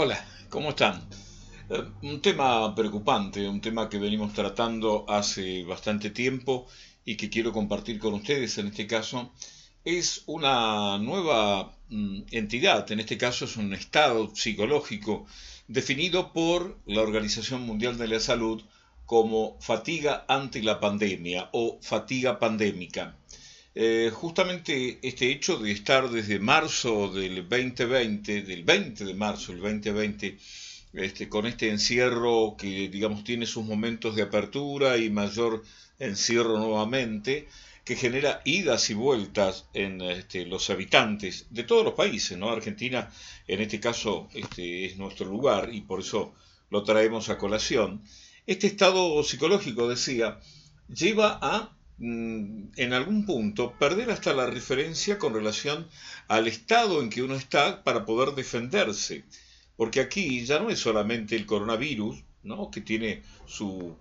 Hola, ¿cómo están? Eh, un tema preocupante, un tema que venimos tratando hace bastante tiempo y que quiero compartir con ustedes en este caso, es una nueva mm, entidad, en este caso es un estado psicológico definido por la Organización Mundial de la Salud como fatiga ante la pandemia o fatiga pandémica. Eh, justamente este hecho de estar desde marzo del 2020, del 20 de marzo del 2020, este, con este encierro que digamos tiene sus momentos de apertura y mayor encierro nuevamente, que genera idas y vueltas en este, los habitantes de todos los países, ¿no? Argentina en este caso este, es nuestro lugar y por eso lo traemos a colación. Este estado psicológico, decía, lleva a en algún punto perder hasta la referencia con relación al estado en que uno está para poder defenderse. Porque aquí ya no es solamente el coronavirus, ¿no? que tiene su,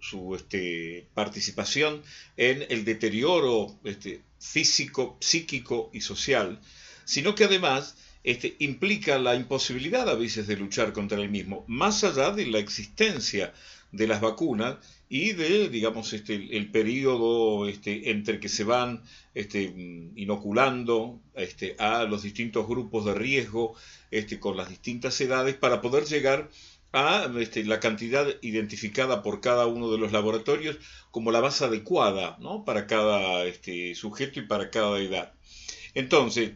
su este, participación en el deterioro este, físico, psíquico y social, sino que además este, implica la imposibilidad a veces de luchar contra el mismo, más allá de la existencia de las vacunas y de, digamos, este, el, periodo este, entre que se van este, inoculando este, a los distintos grupos de riesgo este, con las distintas edades para poder llegar a este, la cantidad identificada por cada uno de los laboratorios como la base adecuada ¿no? para cada este, sujeto y para cada edad. Entonces,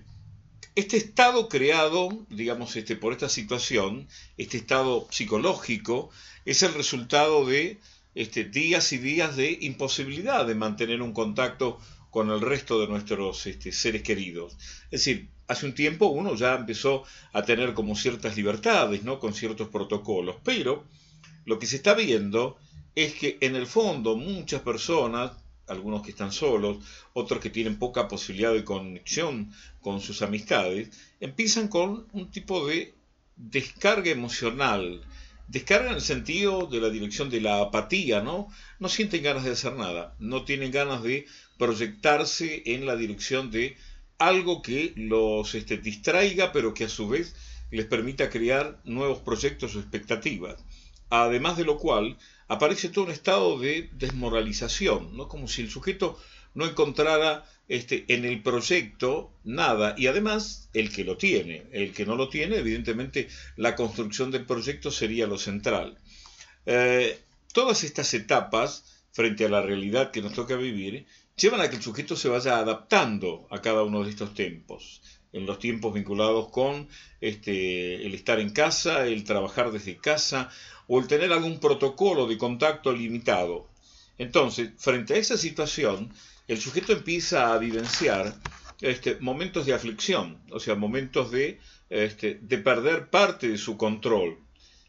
este estado creado, digamos, este, por esta situación, este estado psicológico, es el resultado de este, días y días de imposibilidad de mantener un contacto con el resto de nuestros este, seres queridos. Es decir, hace un tiempo uno ya empezó a tener como ciertas libertades, ¿no? Con ciertos protocolos, pero lo que se está viendo es que en el fondo muchas personas, algunos que están solos, otros que tienen poca posibilidad de conexión con sus amistades, empiezan con un tipo de descarga emocional, Descargan el sentido de la dirección de la apatía, ¿no? No sienten ganas de hacer nada, no tienen ganas de proyectarse en la dirección de algo que los este, distraiga, pero que a su vez les permita crear nuevos proyectos o expectativas. Además de lo cual, aparece todo un estado de desmoralización, ¿no? Como si el sujeto no encontrara este, en el proyecto nada y además el que lo tiene, el que no lo tiene, evidentemente la construcción del proyecto sería lo central. Eh, todas estas etapas frente a la realidad que nos toca vivir llevan a que el sujeto se vaya adaptando a cada uno de estos tiempos, en los tiempos vinculados con este, el estar en casa, el trabajar desde casa o el tener algún protocolo de contacto limitado. Entonces, frente a esa situación, el sujeto empieza a vivenciar este, momentos de aflicción, o sea, momentos de, este, de perder parte de su control.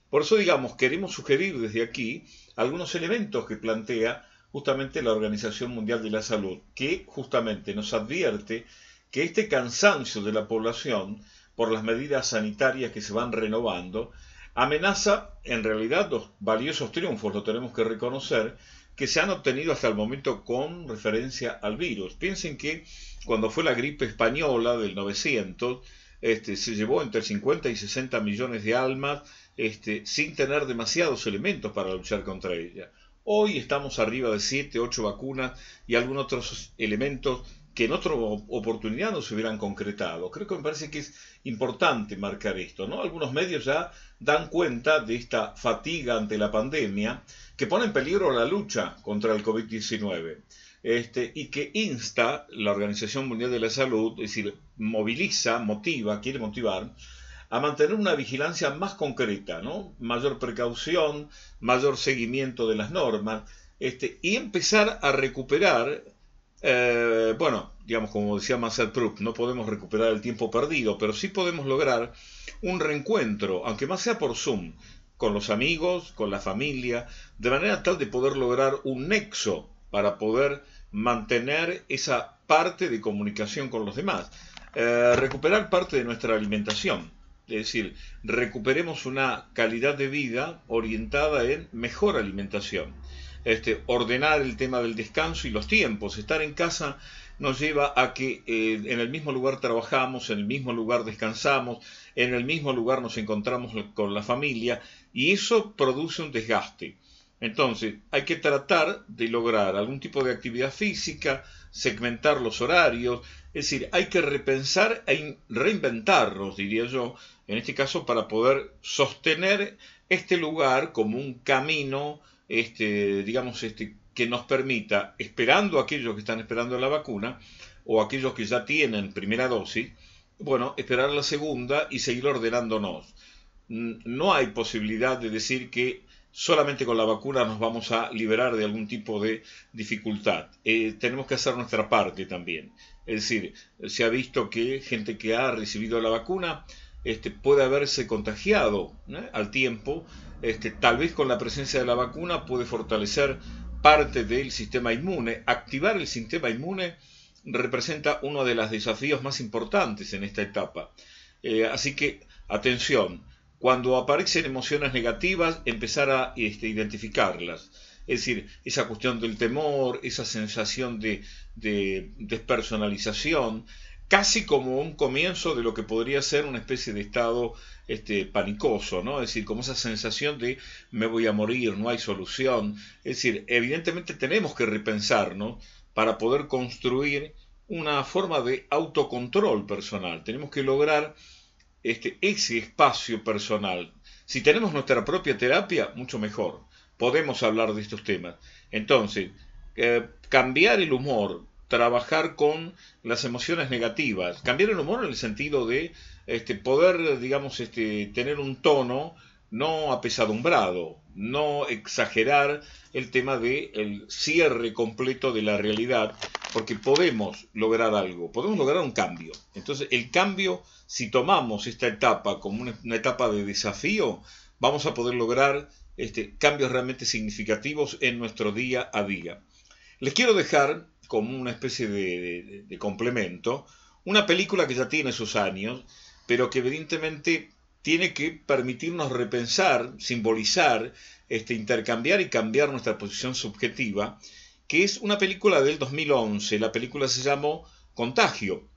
Por eso, digamos, queremos sugerir desde aquí algunos elementos que plantea justamente la Organización Mundial de la Salud, que justamente nos advierte que este cansancio de la población por las medidas sanitarias que se van renovando amenaza en realidad los valiosos triunfos, lo tenemos que reconocer, que se han obtenido hasta el momento con referencia al virus. Piensen que cuando fue la gripe española del 900, este, se llevó entre 50 y 60 millones de almas este, sin tener demasiados elementos para luchar contra ella. Hoy estamos arriba de 7, 8 vacunas y algunos otros elementos que en otra oportunidad no se hubieran concretado. Creo que me parece que es importante marcar esto, ¿no? Algunos medios ya dan cuenta de esta fatiga ante la pandemia que pone en peligro la lucha contra el COVID-19 este, y que insta la Organización Mundial de la Salud, es decir, moviliza, motiva, quiere motivar a mantener una vigilancia más concreta, ¿no? mayor precaución, mayor seguimiento de las normas, este, y empezar a recuperar, eh, bueno, digamos como decía Marcel Proust, no podemos recuperar el tiempo perdido, pero sí podemos lograr un reencuentro, aunque más sea por Zoom, con los amigos, con la familia, de manera tal de poder lograr un nexo para poder mantener esa parte de comunicación con los demás. Eh, recuperar parte de nuestra alimentación, es decir, recuperemos una calidad de vida orientada en mejor alimentación. Este, ordenar el tema del descanso y los tiempos, estar en casa nos lleva a que eh, en el mismo lugar trabajamos, en el mismo lugar descansamos, en el mismo lugar nos encontramos con la familia y eso produce un desgaste. Entonces, hay que tratar de lograr algún tipo de actividad física, segmentar los horarios, es decir, hay que repensar e reinventarnos, diría yo, en este caso para poder sostener este lugar como un camino, este, digamos, este, que nos permita, esperando a aquellos que están esperando la vacuna, o aquellos que ya tienen primera dosis, bueno, esperar la segunda y seguir ordenándonos. No hay posibilidad de decir que solamente con la vacuna nos vamos a liberar de algún tipo de dificultad. Eh, tenemos que hacer nuestra parte también. Es decir, se ha visto que gente que ha recibido la vacuna este, puede haberse contagiado al tiempo. Este, tal vez con la presencia de la vacuna puede fortalecer parte del sistema inmune. Activar el sistema inmune representa uno de los desafíos más importantes en esta etapa. Eh, así que, atención, cuando aparecen emociones negativas, empezar a este, identificarlas. Es decir, esa cuestión del temor, esa sensación de, despersonalización, casi como un comienzo de lo que podría ser una especie de estado este, panicoso, ¿no? Es decir, como esa sensación de me voy a morir, no hay solución. Es decir, evidentemente tenemos que repensarnos para poder construir una forma de autocontrol personal. Tenemos que lograr este, ese espacio personal. Si tenemos nuestra propia terapia, mucho mejor. Podemos hablar de estos temas. Entonces, eh, cambiar el humor, trabajar con las emociones negativas, cambiar el humor en el sentido de este, poder, digamos, este, tener un tono no apesadumbrado, no exagerar el tema de el cierre completo de la realidad, porque podemos lograr algo, podemos lograr un cambio. Entonces, el cambio, si tomamos esta etapa como una, etapa de desafío, vamos a poder lograr este, cambios realmente significativos en nuestro día a día. Les quiero dejar como una especie de complemento una película que ya tiene sus años, pero que evidentemente tiene que permitirnos repensar, simbolizar, este, intercambiar y cambiar nuestra posición subjetiva, que es una película del 2011. La película se llamó Contagio,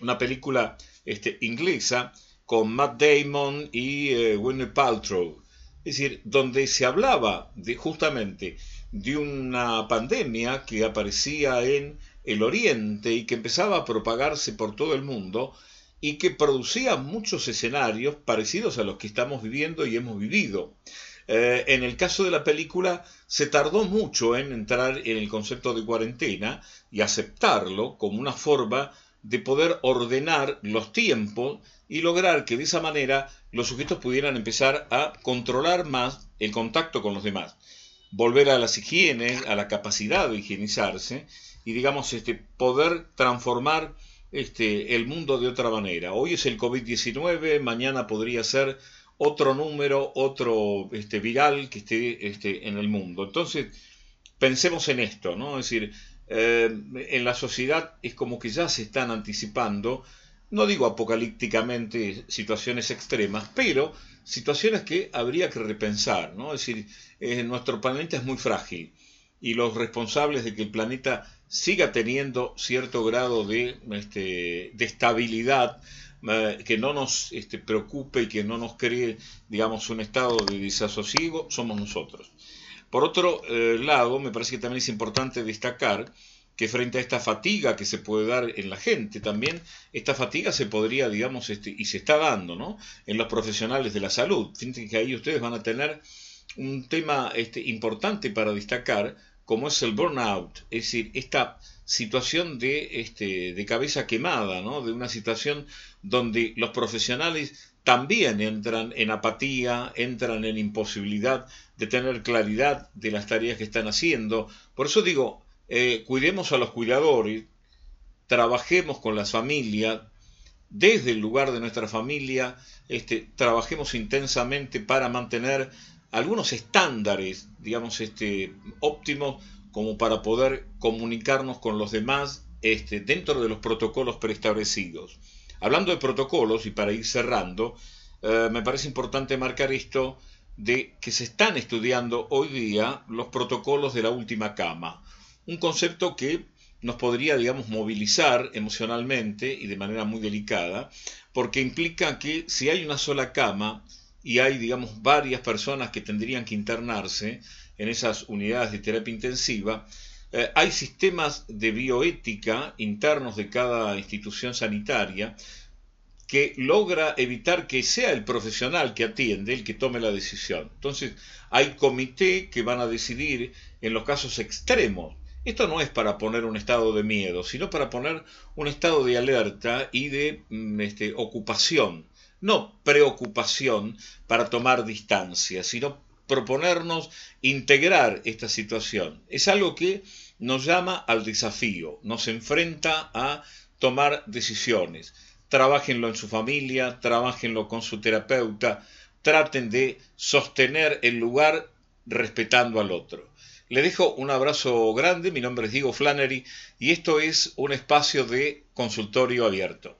una película este, inglesa con Matt Damon y eh, Paltrow. Es decir, donde se hablaba de, justamente de una pandemia que aparecía en el Oriente y que empezaba a propagarse por todo el mundo y que producía muchos escenarios parecidos a los que estamos viviendo y hemos vivido. Eh, en el caso de la película, se tardó mucho en entrar en el concepto de cuarentena y aceptarlo como una forma de poder ordenar los tiempos y lograr que de esa manera los sujetos pudieran empezar a controlar más el contacto con los demás, volver a las higienes, a la capacidad de higienizarse y digamos este poder transformar este, el mundo de otra manera. Hoy es el COVID-19, mañana podría ser otro número, otro este, viral que esté este, en el mundo. Entonces, pensemos en esto, ¿no? Es decir, eh, en la sociedad es como que ya se están anticipando, no digo apocalípticamente situaciones extremas, pero situaciones que habría que repensar, ¿no? Es decir, eh, nuestro planeta es muy frágil y los responsables de que el planeta siga teniendo cierto grado de, este, de estabilidad, eh, que no nos este, preocupe y que no nos cree, digamos, un estado de desasosiego, somos nosotros. Por otro eh, lado, me parece que también es importante destacar que frente a esta fatiga que se puede dar en la gente, también esta fatiga se podría, digamos, este, y se está dando, ¿no? En los profesionales de la salud. Fíjense que ahí ustedes van a tener un tema este, importante para destacar, como es el burnout, es decir, esta situación de, este, de cabeza quemada, ¿no? de una situación donde los profesionales también entran en apatía, entran en imposibilidad de tener claridad de las tareas que están haciendo. Por eso digo, eh, cuidemos a los cuidadores, trabajemos con las familias, desde el lugar de nuestra familia, este, trabajemos intensamente para mantener algunos estándares, digamos, este, óptimos como para poder comunicarnos con los demás este, dentro de los protocolos preestablecidos. Hablando de protocolos, y para ir cerrando, eh, me parece importante marcar esto de que se están estudiando hoy día los protocolos de la última cama. Un concepto que nos podría, digamos, movilizar emocionalmente y de manera muy delicada, porque implica que si hay una sola cama y hay, digamos, varias personas que tendrían que internarse en esas unidades de terapia intensiva, eh, hay sistemas de bioética internos de cada institución sanitaria que logra evitar que sea el profesional que atiende el que tome la decisión. Entonces, hay comité que van a decidir en los casos extremos. Esto no es para poner un estado de miedo, sino para poner un estado de alerta y de mm, este, ocupación. No preocupación para tomar distancia, sino proponernos integrar esta situación. Es algo que nos llama al desafío, nos enfrenta a tomar decisiones trabajenlo en su familia, trabajenlo con su terapeuta, traten de sostener el lugar respetando al otro. Le dejo un abrazo grande, mi nombre es Diego Flannery y esto es un espacio de consultorio abierto.